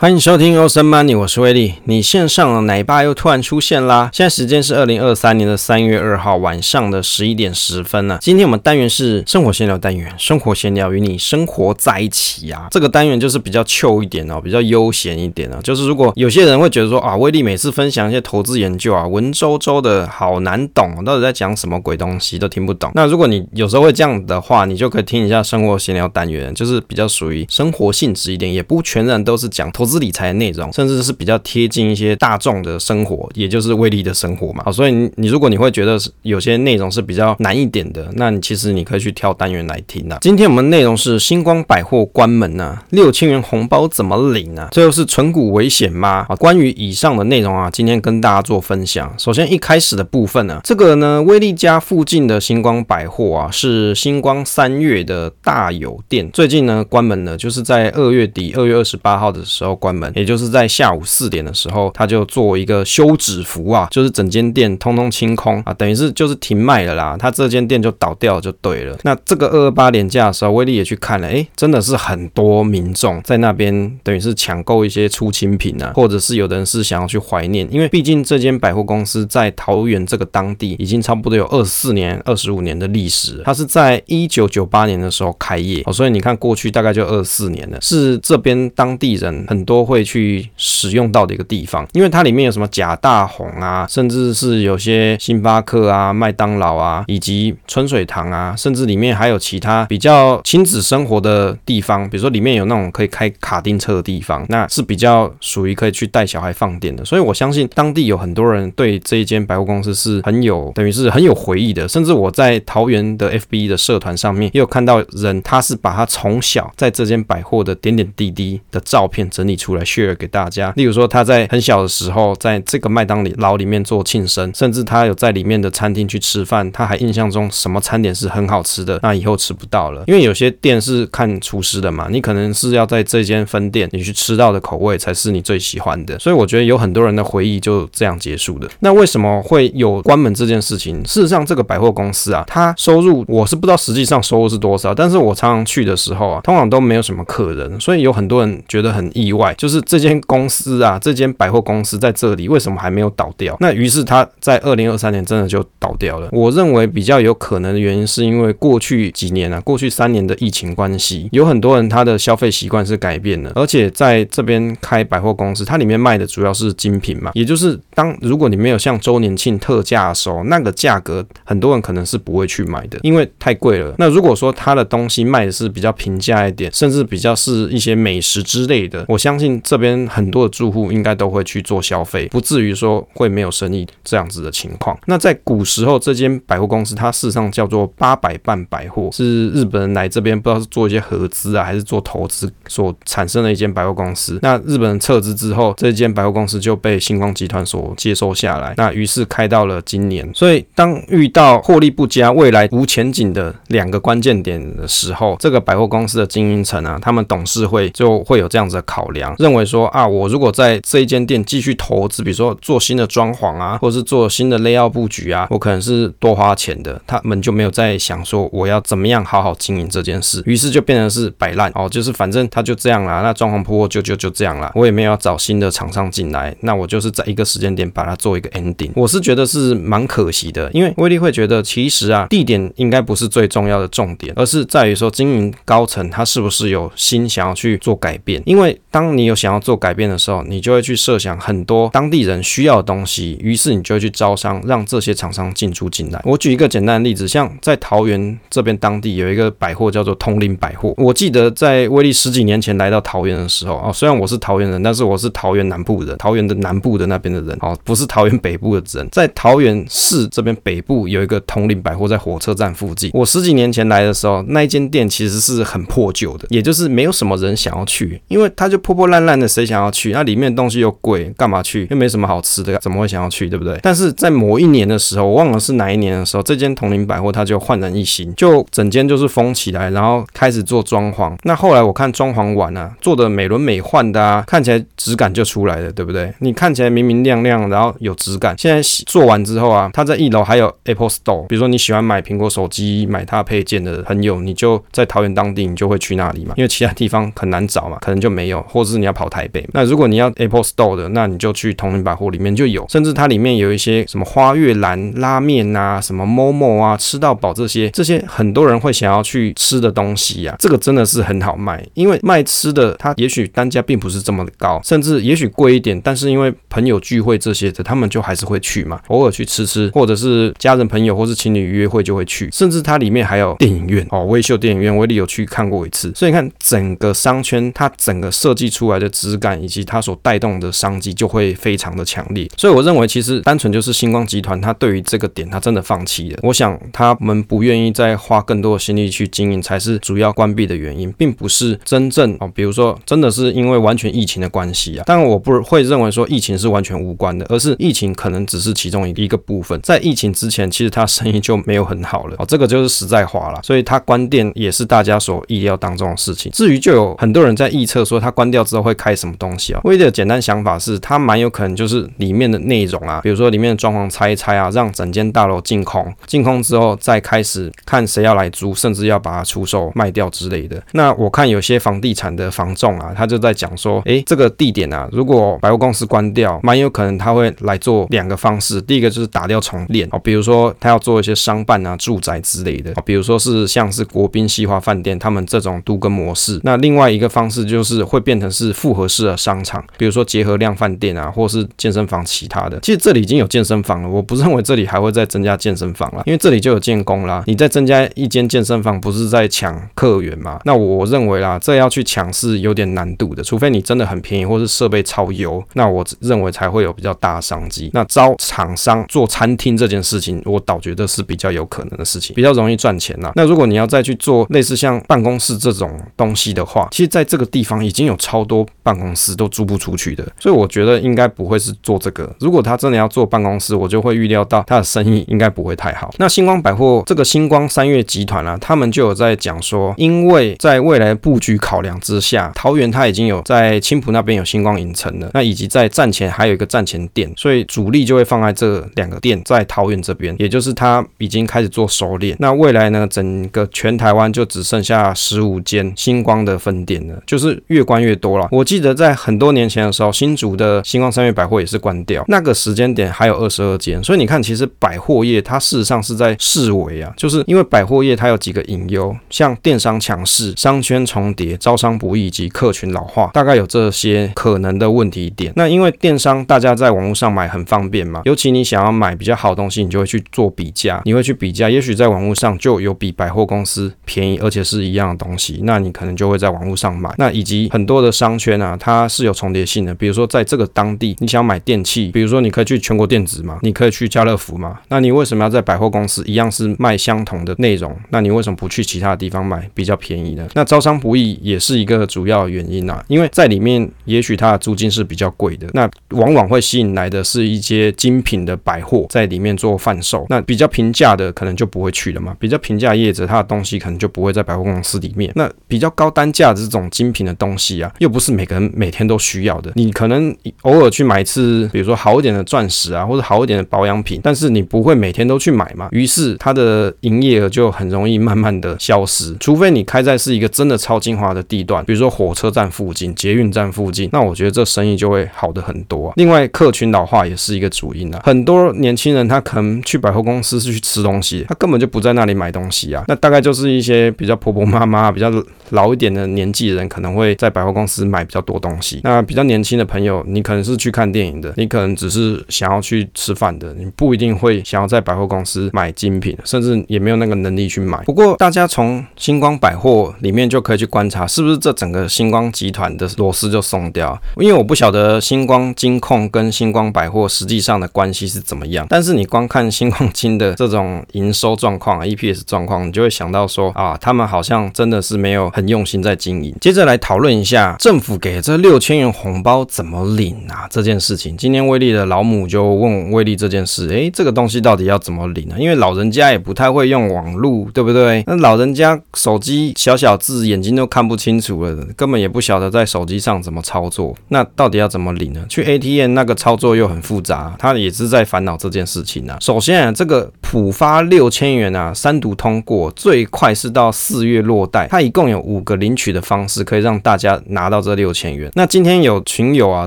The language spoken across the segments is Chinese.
欢迎收听欧森 Money，我是威利。你线上的奶爸又突然出现啦！现在时间是二零二三年的三月二号晚上的十一点十分呢、啊。今天我们单元是生活闲聊单元，生活闲聊与你生活在一起啊。这个单元就是比较 chill 一点哦，比较悠闲一点哦。就是如果有些人会觉得说啊，威利每次分享一些投资研究啊，文绉绉的好难懂，到底在讲什么鬼东西都听不懂。那如果你有时候会这样的话，你就可以听一下生活闲聊单元，就是比较属于生活性质一点，也不全然都是讲投。资理财的内容，甚至是比较贴近一些大众的生活，也就是威利的生活嘛。好，所以你如果你会觉得有些内容是比较难一点的，那你其实你可以去挑单元来听啊。今天我们内容是星光百货关门啊，六千元红包怎么领啊？最后是存股危险吗？啊，关于以上的内容啊，今天跟大家做分享。首先一开始的部分呢，这个呢，威利家附近的星光百货啊，是星光三月的大有店，最近呢关门了，就是在二月底二月二十八号的时候。关门，也就是在下午四点的时候，他就做一个休止符啊，就是整间店通通清空啊，等于是就是停卖了啦。他这间店就倒掉就对了。那这个二二八连假的时候，威利也去看了，哎，真的是很多民众在那边，等于是抢购一些出清品啊，或者是有的人是想要去怀念，因为毕竟这间百货公司在桃园这个当地已经差不多有二十四年、二十五年的历史。它是在一九九八年的时候开业，哦，所以你看过去大概就二十四年了，是这边当地人很。都会去使用到的一个地方，因为它里面有什么假大红啊，甚至是有些星巴克啊、麦当劳啊，以及春水堂啊，甚至里面还有其他比较亲子生活的地方，比如说里面有那种可以开卡丁车的地方，那是比较属于可以去带小孩放电的。所以我相信当地有很多人对这一间百货公司是很有，等于是很有回忆的。甚至我在桃园的 FB 的社团上面也有看到人，他是把他从小在这间百货的点点滴滴的照片整理出来 share 给大家，例如说他在很小的时候，在这个麦当劳里面做庆生，甚至他有在里面的餐厅去吃饭，他还印象中什么餐点是很好吃的，那以后吃不到了，因为有些店是看厨师的嘛，你可能是要在这间分店你去吃到的口味才是你最喜欢的，所以我觉得有很多人的回忆就这样结束的。那为什么会有关门这件事情？事实上，这个百货公司啊，它收入我是不知道实际上收入是多少，但是我常常去的时候啊，通常都没有什么客人，所以有很多人觉得很意外。就是这间公司啊，这间百货公司在这里为什么还没有倒掉？那于是他在二零二三年真的就倒掉了。我认为比较有可能的原因是因为过去几年啊，过去三年的疫情关系，有很多人他的消费习惯是改变了，而且在这边开百货公司，它里面卖的主要是精品嘛，也就是当如果你没有像周年庆特价的时候，那个价格很多人可能是不会去买的，因为太贵了。那如果说他的东西卖的是比较平价一点，甚至比较是一些美食之类的，我相相信这边很多的住户应该都会去做消费，不至于说会没有生意这样子的情况。那在古时候，这间百货公司它事实上叫做八百伴百货，是日本人来这边不知道是做一些合资啊，还是做投资所产生的一间百货公司。那日本人撤资之后，这间百货公司就被星光集团所接收下来。那于是开到了今年。所以当遇到获利不佳、未来无前景的两个关键点的时候，这个百货公司的经营层啊，他们董事会就会有这样子的考量。认为说啊，我如果在这一间店继续投资，比如说做新的装潢啊，或者是做新的 layout 布局啊，我可能是多花钱的。他们就没有在想说我要怎么样好好经营这件事，于是就变成是摆烂哦，就是反正他就这样啦，那装潢破破旧旧就这样啦，我也没有要找新的厂商进来，那我就是在一个时间点把它做一个 ending。我是觉得是蛮可惜的，因为威利会觉得其实啊，地点应该不是最重要的重点，而是在于说经营高层他是不是有心想要去做改变，因为当你有想要做改变的时候，你就会去设想很多当地人需要的东西，于是你就会去招商，让这些厂商进驻进来。我举一个简单的例子，像在桃园这边当地有一个百货叫做通林百货。我记得在威力十几年前来到桃园的时候，哦，虽然我是桃园人，但是我是桃园南部人，桃园的南部的那边的人，哦，不是桃园北部的人。在桃园市这边北部有一个通林百货，在火车站附近。我十几年前来的时候，那一间店其实是很破旧的，也就是没有什么人想要去，因为它就破破烂烂的。谁想要去？那里面东西又贵，干嘛去？又没什么好吃的，怎么会想要去？对不对？但是在某一年的时候，我忘了是哪一年的时候，这间统林百货它就焕然一新，就整间就是封起来，然后开始做装潢。那后来我看装潢完啊，做的美轮美奂的啊，看起来质感就出来了，对不对？你看起来明明亮亮，然后有质感。现在做完之后啊，它在一楼还有 Apple Store，比如说你喜欢买苹果手机、买它配件的朋友，你就在桃园当地，你就会去那里嘛，因为其他地方很难找嘛，可能就没有，或者是你要跑台北。那如果你要 Apple Store 的，那你就去统领百货里面就有，甚至它里面有一些什么花月兰拉面啊，什么 Momo 啊，吃到饱这些，这些很多人会想要去吃的东西呀、这个真的是很好卖，因为卖吃的，它也许单价并不是这么高，甚至也许贵一点，但是因为朋友聚会这些的，他们就还是会去嘛，偶尔去吃吃，或者是家人朋友或是情侣约会就会去，甚至它里面还有电影院。哦，威秀电影院，威力有去看过一次，所以你看整个商圈它整个设计出来的质感以及它所带动的商机就会非常的强烈，所以我认为其实单纯就是星光集团它对于这个点它真的放弃了，我想他们不愿意再花更多的心力去经营才是主要关闭的原因，并不是真正哦，比如说真的是因为完全疫情的关系啊，但我不会认为说疫情是完全无关的，而是疫情可能只是其中一个部分，在疫情之前其实他生意就没有很好了。哦，这个就是实在话了，所以他关店也是大家所意料当中的事情。至于就有很多人在预测说他关掉之后会开什么东西啊，唯一的简单想法是，他蛮有可能就是里面的内容啊，比如说里面的装潢拆一拆啊，让整间大楼净空，净空之后再开始看谁要来租，甚至要把它出售卖掉之类的。那我看有些房地产的房仲啊，他就在讲说，诶，这个地点啊，如果百货公司关掉，蛮有可能他会来做两个方式，第一个就是打掉重练哦，比如说他要做一些商办啊、住宅之类的，比如说是像是国宾西华饭店他们这种都跟模式。那另外一个方式就是会变成是复合式的商场，比如说结合量饭店啊，或是健身房其他的。其实这里已经有健身房了，我不认为这里还会再增加健身房了，因为这里就有建工啦。你再增加一间健身房，不是在抢客源吗？那我认为啦，这要去抢是有点难度的，除非你真的很便宜，或是设备超优，那我认为才会有比较大商机。那招厂商做餐厅这件事情，我倒觉得是比较有可能的事情，比较容易赚钱呐。那如果你要再去做类似像办公室这种东西的话，其实在这个地方已经有超多办公室都租不出去的，所以我觉得应该不会是做这个。如果他真的要做办公室，我就会预料到他的生意应该不会太好。那星光百货这个星光三越集团啊，他们就有在讲说，因为在未来布局考量之下，桃园它已经有在青埔那边有星光影城了，那以及在站前还有一个站前店，所以主力就会放在这两个店，在桃园这边，也就是他已经开始做收敛。那未来呢，整个全台湾就只剩下十五间星光的分店了，就是越关越多我记得在很多年前的时候，新竹的星光三越百货也是关掉，那个时间点还有二十二间，所以你看，其实百货业它事实上是在式微啊，就是因为百货业它有几个隐忧，像电商强势、商圈重叠、招商不易以及客群老化，大概有这些可能的问题点。那因为电商大家在网络上买很方便嘛，尤其你想要买比较好的东西，你就会去做比价，你会去比价，也许在网络上就有比百货公司便宜，而且是一样的东西，那你可能就会在网络上买。那以及很多的商圈啊，它是有重叠性的，比如说在这个当地，你想买电器，比如说你可以去全国电子嘛，你可以去家乐福嘛，那你为什么要在百货公司一样是卖相同的内容？那你为什么不去其他的地方买比较便宜呢？那招商不易也是一个主要原因啊，因为在里面也许它的租金是比较贵的，那往往会吸引来的是一些精品的百货在里面做贩售，那比较平价的可能就不会去了嘛，比较平价业者他的东西可能就不会在百货公司里面，那比较高单价这种精品的东西啊，又不是每个人每天都需要的，你可能偶尔去买一次，比如说好一点的钻石啊，或者好一点的保养品，但是你不会每天都去买嘛，于是它的营业额就很容易慢慢的消失，除非你开在是一个真的超精华的地段，比如说火车站附近、捷运站附近，那我觉得这生意就会好的很多啊。另外，客群老化也是一个主因啊，很多年轻人他可能去百货公司是去吃东西，他根本就不在那里买东西啊，那大概就是一些比较婆婆妈妈、比较老一点的年纪人可能会在百货公司买比较多东西，那比较年轻的朋友，你可能是去看电影的，你可能只是想要去吃饭的，你不一定会想要在百货公司买精品，甚至也没有那个能力去买。不过，大家从星光百货里面就可以去观察，是不是这整个星光集团的螺丝就松掉？因为我不晓得星光金控跟星光百货实际上的关系是怎么样，但是你光看星光金的这种营收状况，EPS 状况，你就会想到说啊，他们好像真的是没有很用心在经营。接着来讨论一下政府给这六千元红包怎么领啊这件事情。今天威力的老母就问威力这件事，诶，这个东西到底要怎么领呢？因为老人家也不太会用网络，对不对？那老人家手机小小字，眼睛都看不清楚了，根本也不晓得在手机上怎么操作。那到底要怎么领呢？去 ATM 那个操作又很复杂，他也是在烦恼这件事情啊。首先啊，这个普发六千元啊，三读通过，最快是到四月落袋。它一共有五个领取的方式，可以让大家拿到。到这六千元。那今天有群友啊，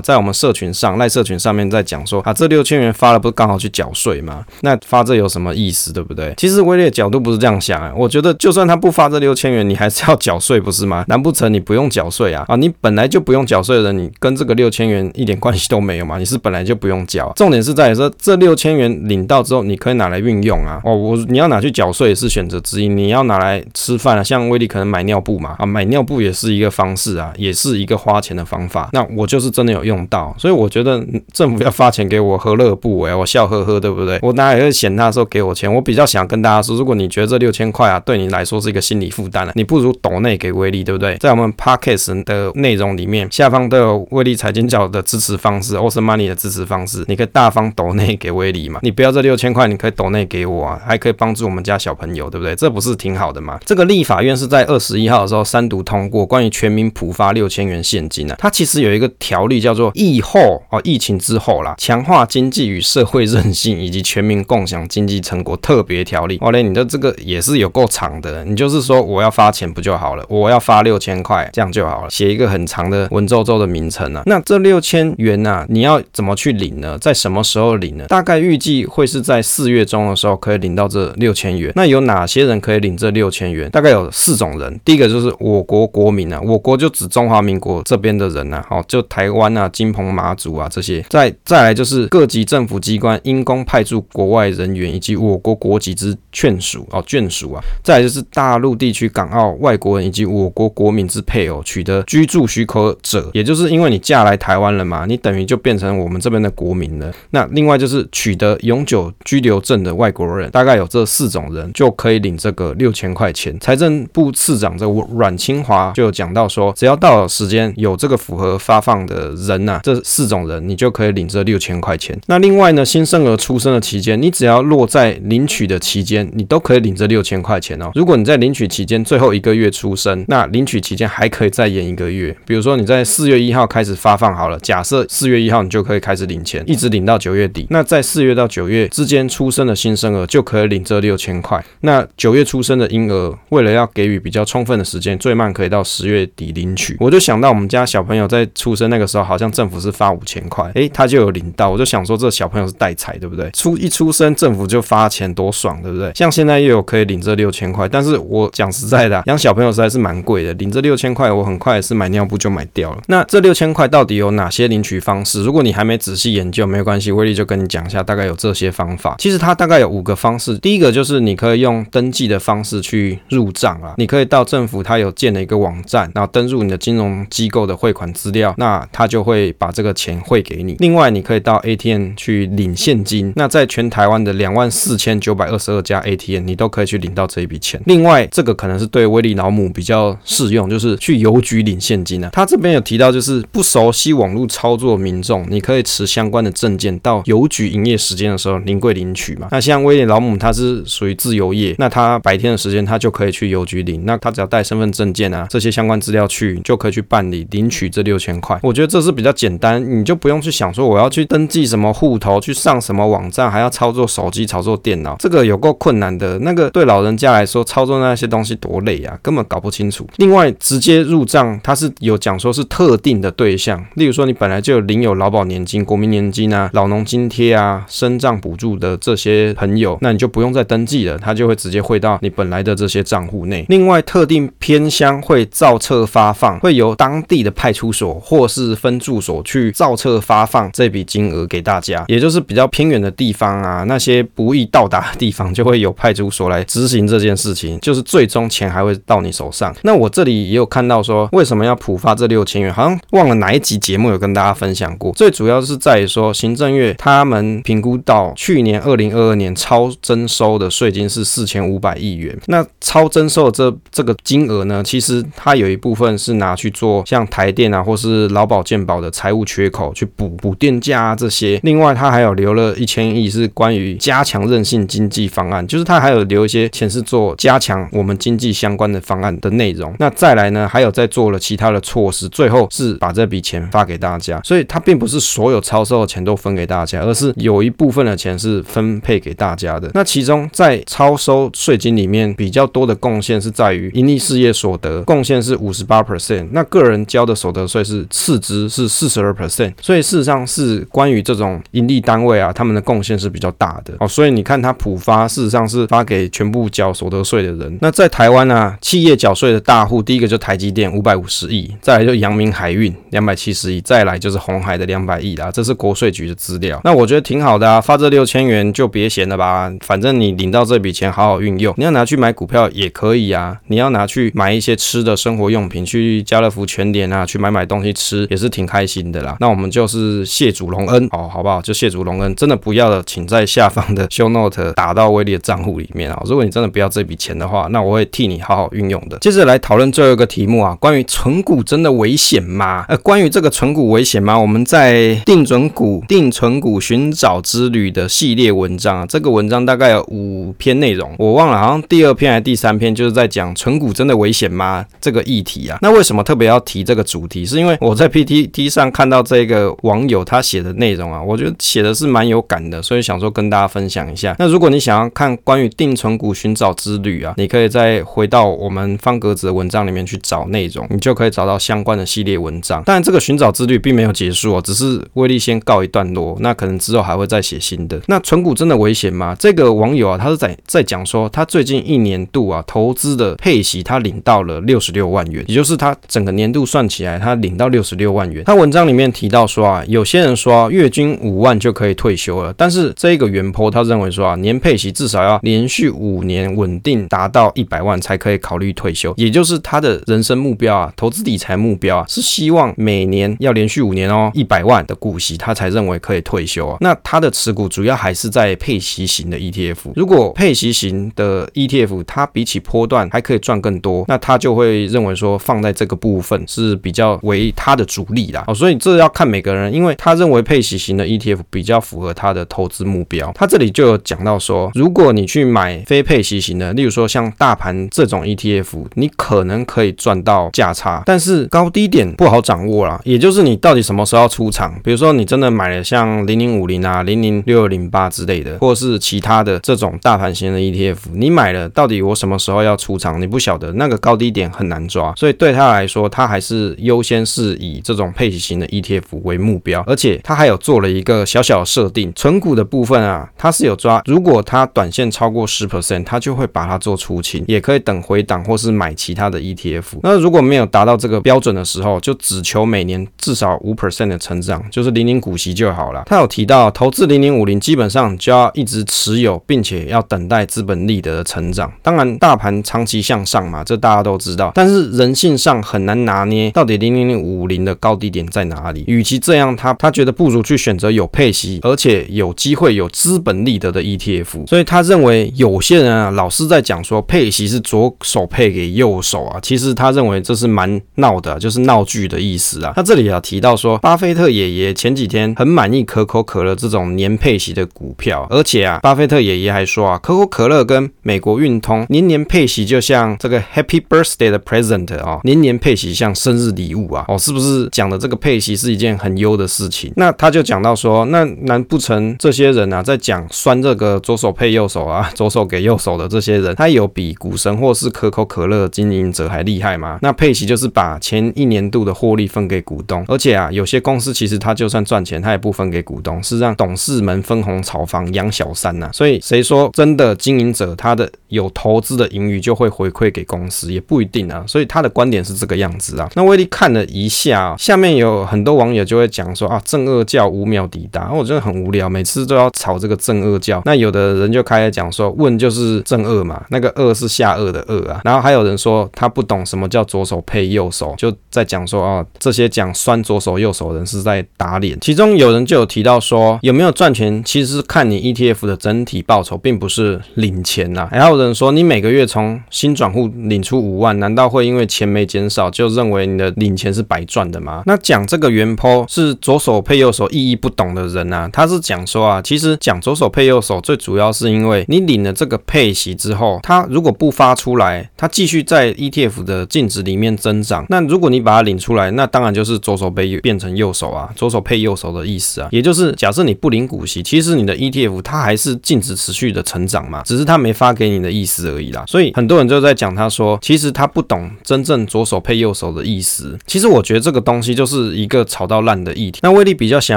在我们社群上赖社群上面在讲说啊，这六千元发了不是刚好去缴税吗？那发这有什么意思，对不对？其实威力的角度不是这样想啊，我觉得就算他不发这六千元，你还是要缴税，不是吗？难不成你不用缴税啊？啊，你本来就不用缴税的人，你跟这个六千元一点关系都没有嘛？你是本来就不用缴。重点是在于说，这六千元领到之后，你可以拿来运用啊。哦，我你要拿去缴税也是选择之一，你要拿来吃饭啊，像威力可能买尿布嘛，啊，买尿布也是一个方式啊，也是一个花钱的方法。那我就是真的有用到，所以我觉得政府要发钱给我，何乐不为？我笑呵呵，对不对？我哪里会嫌他说给我钱？我比较想跟大家说，如果你觉得这六千块啊，对你来说是一个心理负担了，你不如抖内给威力，对不对？在我们 Podcast 的内容里面，下方都有威力财经角的支持方式，Awesome Money 的支持方式，你可以大方抖内给威力嘛。你不要这六千块，你可以抖内给我啊，还可以帮助我们家小朋友，对不对？这不是挺好的吗？这个立法院是在二十一号的时候三读通过关于全民普发六千元元现金啊，它其实有一个条例叫做疫后哦，疫情之后啦，强化经济与社会韧性以及全民共享经济成果特别条例。哦嘞，你的这个也是有够长的，你就是说我要发钱不就好了？我要发六千块，这样就好了，写一个很长的文绉绉的名称啊。那这六千元啊，你要怎么去领呢？在什么时候领呢？大概预计会是在四月中的时候可以领到这六千元。那有哪些人可以领这六千元？大概有四种人。第一个就是我国国民啊，我国就指中华民英国这边的人呐，好，就台湾啊、金澎、马祖啊这些。再再来就是各级政府机关因公派驻国外人员以及我国国籍之眷属哦，眷属啊。再来就是大陆地区港澳外国人以及我国国民之配偶取得居住许可者，也就是因为你嫁来台湾了嘛，你等于就变成我们这边的国民了。那另外就是取得永久居留证的外国人，大概有这四种人就可以领这个六千块钱。财政部次长这阮清华就有讲到说，只要到了时间有这个符合发放的人呐、这四种人你就可以领这六千块钱。那另外呢，新生儿出生的期间，你只要落在领取的期间，你都可以领这六千块钱哦。如果你在领取期间最后一个月出生，那领取期间还可以再延一个月。比如说你在四月一号开始发放好了，假设四月一号你就可以开始领钱，一直领到九月底。那在四月到九月之间出生的新生儿就可以领这六千块。那九月出生的婴儿，为了要给予比较充分的时间，最慢可以到十月底领取。我就想想到我们家小朋友在出生那个时候，好像政府是发五千块，诶，他就有领到。我就想说，这小朋友是带财，对不对？出一出生，政府就发钱，多爽，对不对？像现在又有可以领这六千块，但是我讲实在的，养小朋友实在是蛮贵的，领这六千块，我很快是买尿布就买掉了。那这六千块到底有哪些领取方式？如果你还没仔细研究，没有关系，威力就跟你讲一下，大概有这些方法。其实它大概有五个方式。第一个就是你可以用登记的方式去入账啊，你可以到政府它有建了一个网站，然后登入你的金融机构的汇款资料，那他就会把这个钱汇给你。另外，你可以到 ATM 去领现金，那在全台湾的两万四千九百二十二家 ATM，你都可以去领到这一笔钱。另外，这个可能是对威利老母比较适用，就是去邮局领现金啊。他这边有提到，就是不熟悉网络操作民众，你可以持相关的证件到邮局营业时间的时候临柜领取嘛。那像威利老母，他是属于自由业，那他白天的时间他就可以去邮局领，那他只要带身份证件啊这些相关资料去，就可以去办理领取这六千块。我觉得这是比较简单，你就不用去想说我要去登记什么户头，去上什么网站，还要操作手机、操作电脑，这个有够困难的。那个对老人家来说，操作那些东西多累啊，根本搞不清楚。另外，直接入账，它是有讲说是特定的对象，例如说你本来就有领有劳保年金、国民年金啊、老农津贴啊、身障补助的这些朋友，那你就不用再登记了，它就会直接汇到你本来的这些账户内。另外，特定偏乡会造册发放，会由当地的派出所或是分驻所去造册发放这笔金额给大家，也就是比较偏远的地方啊，那些不易到达的地方，就会有派出所来执行这件事情，就是最终钱还会到你手上。那我这里也有看到说，为什么要普发这六千元？好像忘了哪一集节目有跟大家分享过。最主要是在于说，行政院他们评估到去年二零二二年超征收的税金是四千五百亿元。那超征收的这这个金额呢，其实它有一部分是拿去做像台电啊，或是劳保健保的财务缺口去补补电价啊这些。另外，它还有留了一千亿是关于加强韧性经济方案，就是它还有留一些钱是做加强我们经济相关的方案的内容。那再来呢，还有在做了其他的措施，最后是把这笔钱发给大家。所以它并不是所有超收的钱都分给大家，而是有一部分的钱是分配给大家的。那其中在超收税金里面比较多的贡献是在于营利事业所得贡献是五十八 percent，那个个人交的所得税是次之，是四十二 percent，所以事实上是关于这种盈利单位啊，他们的贡献是比较大的哦。所以你看它普发，事实上是发给全部缴所得税的人。那在台湾啊，企业缴税的大户，第一个就台积电五百五十亿，再来就阳明海运两百七十亿，再来就是红海的两百亿啦。这是国税局的资料。那我觉得挺好的啊，发这六千元就别闲了吧，反正你领到这笔钱好好运用，你要拿去买股票也可以啊，你要拿去买一些吃的生活用品，去家乐福、全联啊，去买买东西吃也是挺开心的啦。那我们就是谢主隆恩哦，好不好？就谢主隆恩，真的不要的，请在下方的 show note 打到威利的账户里面啊。如果你真的不要这笔钱的话，那我会替你好好运用的。接着来讨论最后一个题目啊，关于存股真的危险吗？呃，关于这个存股危险吗？我们在定存股、定存股寻找之旅的系列文章啊，这个文章大概有五篇内容，我忘了，好像第二篇还是第三篇，就是在讲存股真的危险吗？这个议题啊。那为什么特别要提这个主题？是因为我在 PTT 上看到这个网友他写的内容啊，我觉得写的是蛮有感的，所以想说跟大家分享一下。那如果你想要看关于定存股寻找之旅啊，你可以再回到我们方格子的文章里面去找内容，你就可以找到相关的系列文章。当然，这个寻找之旅并没有结束哦，只是威力先告一段落，那可能之后还会再写新的。那存股真的危险吗？这个网友啊，他是在在讲说，他最近一年度啊投资的配息，他领到了六十六万元，也就是他整个年年度算起来，他领到六十六万元。他文章里面提到说啊，有些人说啊，月均五万就可以退休了，但是这个原坡他认为说啊，年配息至少要连续五年稳定达到一百万才可以考虑退休，也就是他的人生目标啊，投资理财目标啊，是希望每年要连续五年哦，一百万的股息，他才认为可以退休啊。那他的持股主要还是在配息型的 ETF，如果配息型的 ETF 它比起波段还可以赚更多，那他就会认为说放在这个部分是比较为他的主力啦。哦，所以这要看每个人，因为他认为配息型的 ETF 比较符合他的投资目标。他这里就有讲到说，如果你去买非配息型的，例如说像大盘这种 ETF，你可能可以赚到价差，但是高低点不好掌握啦。也就是你到底什么时候要出场？比如说你真的买了像零零五零啊、零零六二零八之类的，或是其他的这种大盘型的 ETF，你买了到底我什么时候要出场？你不晓得那个高低点很难抓，所以对他来说，他还是优先是以这种配息型的 ETF 为目标，而且他还有做了一个小小的设定，存股的部分啊，他是有抓，如果他短线超过十 percent，他就会把它做出清，也可以等回档或是买其他的 ETF。那如果没有达到这个标准的时候，就只求每年至少五 percent 的成长，就是零零股息就好了。他有提到，投资零零五零基本上就要一直持有，并且要等待资本利得的成长。当然，大盘长期向上嘛，这大家都知道。但是人性上很难拿拿捏，到底零零五零的高低点在哪里？与其这样，他他觉得不如去选择有配息，而且有机会有资本利得的 ETF。所以他认为有些人啊，老是在讲说配息是左手配给右手啊，其实他认为这是蛮闹的，就是闹剧的意思啊。他这里啊提到说，巴菲特爷爷前几天很满意可口可乐这种年配息的股票，而且啊，巴菲特爷爷还说啊，可口可乐跟美国运通年年配息就像这个 Happy Birthday 的 present 啊，年年配息像生日礼物啊，哦，是不是讲的这个配息是一件很优的事情？那他就讲到说，那难不成这些人啊，在讲酸这个左手配右手啊，左手给右手的这些人，他有比股神或是可口可乐经营者还厉害吗？那配息就是把前一年度的获利分给股东，而且啊，有些公司其实他就算赚钱，他也不分给股东，是让董事们分红炒房养小三呐、所以谁说真的经营者他的有投资的盈余就会回馈给公司，也不一定啊。所以他的观点是这个样子啊。那威力看了一下，下面有很多网友就会讲说啊，正二教五秒抵达，我觉得很无聊，每次都要吵这个正二教。那有的人就开始讲说，问就是正二嘛，那个二是下颚的二啊。然后还有人说他不懂什么叫左手配右手，就在讲说啊，这些讲酸左手右手的人是在打脸。其中有人就有提到说，有没有赚钱，其实是看你 ETF 的整体报酬，并不是领钱呐。还有人说，你每个月从新转户领出五万，难道会因为钱没减少，就认为你的领钱是白赚的吗？那讲这个原坡是左手配右手意义不懂的人啊，他是讲说啊，其实讲左手配右手，最主要是因为你领了这个配息之后，它如果不发出来，它继续在 ETF 的净值里面增长，那如果你把它领出来，那当然就是左手被变成右手啊，左手配右手的意思啊，也就是假设你不领股息，其实你的 ETF 它还是净值持续的成长嘛，只是它没发给你的意思而已啦。所以很多人就在讲他说，其实他不懂真正左手配右手。手的意思。其实我觉得这个东西就是一个炒到烂的议题。那威利比较想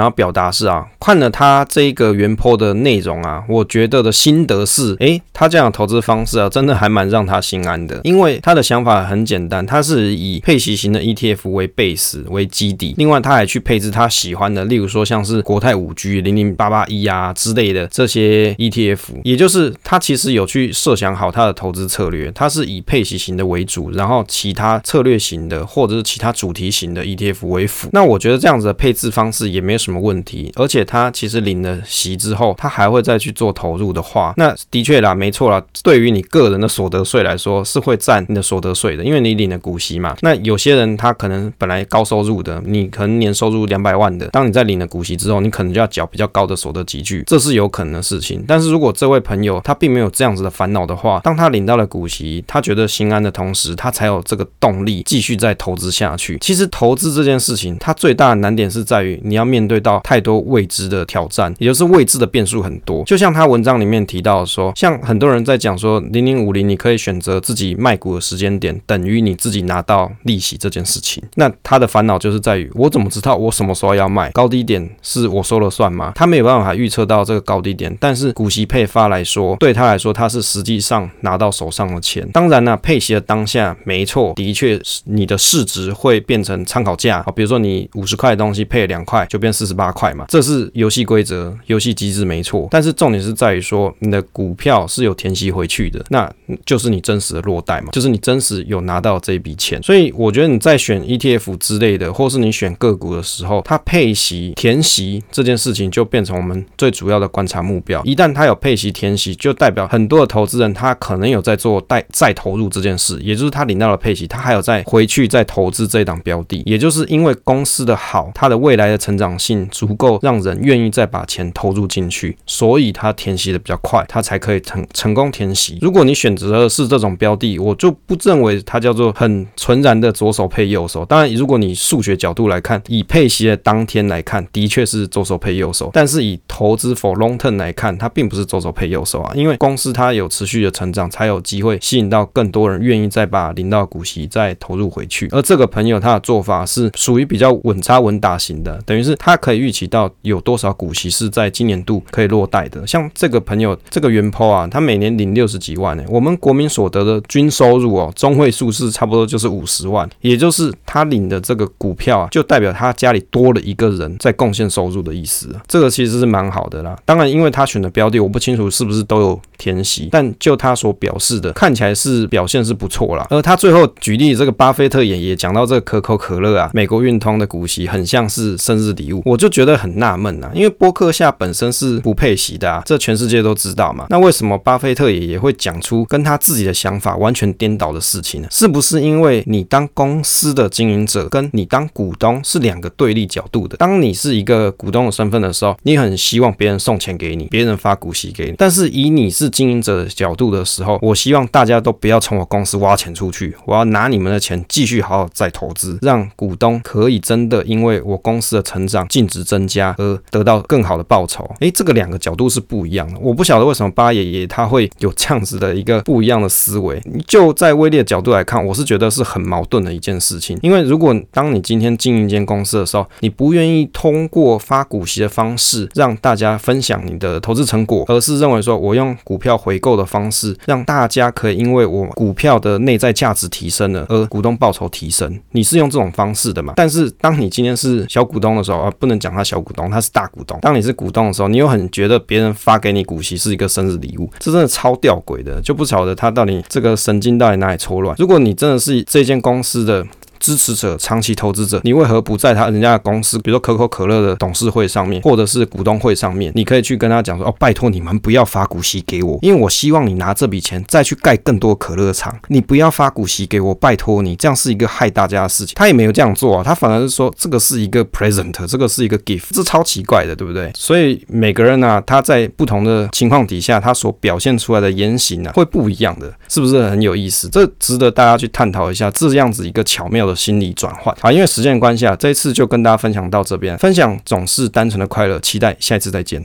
要表达是啊，看了他这一个原 po 的内容啊，我觉得的心得是，诶，他这样的投资方式啊，真的还蛮让他心安的。因为他的想法很简单，他是以配息型的 ETF 为 base 为基底，另外他还去配置他喜欢的，例如说像是国泰五 G 零零八八一啊之类的这些 ETF，也就是他其实有去设想好他的投资策略，他是以配息型的为主，然后其他策略型的或者是其他主题型的 ETF 为辅。那我觉得这样子的配置方式也没有什么问题，而且他其实领了息之后，他还会再去做投入的话，那的确啦，没错啦，对于你个人的所得税来说是会占你的所得税的，因为你领了股息嘛。那有些人他可能本来高收入的，你可能年收入两百万的，当你在领了股息之后，你可能就要缴比较高的所得级距，这是有可能的事情。但是如果这位朋友他并没有这样子的烦恼的话，当他领到了股息，他觉得心安的同时，他才有这个动力继续在再投资下去。其实投资这件事情，它最大的难点是在于你要面对到太多未知的挑战，也就是未知的变数很多。就像他文章里面提到说，像很多人在讲说，零零五零你可以选择自己卖股的时间点等于你自己拿到利息这件事情。那他的烦恼就是在于，我怎么知道我什么时候要卖？高低点是我说了算吗？他没有办法预测到这个高低点。但是股息配发来说，对他来说，他是实际上拿到手上的钱。当然呢，配息的当下，没错，的确是你的市值会变成参考价啊。比如说你五十块的东西配两块，就变四十八块嘛，这是游戏规则、游戏机制没错。但是重点是在于说，你的股票是有填息回去的，那就是你真实的落袋嘛，就是你真实有拿到这一笔钱。所以我觉得你在选 ETF 之类的，或是你选个股的时候，它配息填息这件事情就变成我们最主要的观察目标。一旦它有配息填息，就代表很多的投资人他可能有在做带再投入这件事，也就是他领到了配息，他还有再回去在投资这档标的，也就是因为公司的好，它的未来的成长性足够让人愿意再把钱投入进去，所以它填息的比较快，它才可以成成功填息。如果你选择的是这种标的，我就不认为它叫做很纯然的左手配右手。当然，如果你数学角度来看，以配息的当天来看，的确是左手配右手。但是以投资 for long term 来看，它并不是左手配右手啊，因为公司它有持续的成长，才有机会吸引到更多人愿意再把领到股息再投入回去。而这个朋友他的做法是属于比较稳扎稳打型的，等于是他可以预期到有多少股息是在今年度可以落袋的。像这个朋友这个原 p 啊，他每年领六十几万呢，我们国民所得的均收入哦，中位数是差不多就是五十万，也就是他领的这个股票啊，就代表他家里多了一个人在贡献收入的意思。这个其实是蛮好的啦。当然，因为他选的标的，我不清楚是不是都有填息，但就他所表示的，看起来是表现是不错啦。而他最后举例这个巴菲特也也讲到这个可口可乐啊，美国运通的股息很像是生日礼物，我就觉得很纳闷啊，因为波克夏本身是不配息的啊，这全世界都知道嘛。那为什么巴菲特也也会讲出跟他自己的想法完全颠倒的事情呢？是不是因为你当公司的经营者，跟你当股东是两个对立角度的？当你是一个股东的身份的时候，你很希望别人送钱给你，别人发股息给你。但是以你是经营者的角度的时候，我希望大家都不要从我公司挖钱出去，我要拿你们的钱继续好好再投资，让股东可以真的因为我公司的成长净值增加而得到更好的报酬。诶，这个两个角度是不一样的。我不晓得为什么八爷爷他会有这样子的一个不一样的思维。就在威利的角度来看，我是觉得是很矛盾的一件事情。因为如果当你今天经营一间公司的时候，你不愿意通过发股息的方式让大家分享你的投资成果，而是认为说我用股票回购的方式让大家可以因为我股票的内在价值提升了，而股东报抽提升，你是用这种方式的嘛？但是当你今天是小股东的时候啊，不能讲他小股东，他是大股东。当你是股东的时候，你又很觉得别人发给你股息是一个生日礼物，这真的超吊诡的，就不晓得他到底这个神经到底哪里错乱。如果你真的是这间公司的。支持者、长期投资者，你为何不在他人家的公司，比如说可口可乐的董事会上面，或者是股东会上面，你可以去跟他讲说：“哦，拜托你们不要发股息给我，因为我希望你拿这笔钱再去盖更多可乐厂。你不要发股息给我，拜托你，这样是一个害大家的事情。”他也没有这样做啊，他反而是说这个是一个 present，这个是一个 gift，这超奇怪的，对不对？所以每个人呢、啊，他在不同的情况底下，他所表现出来的言行、啊，会不一样的，是不是很有意思？这值得大家去探讨一下，这样子一个巧妙的心理转换。好，因为时间关系啊，这一次就跟大家分享到这边。分享总是单纯的快乐，期待下一次再见。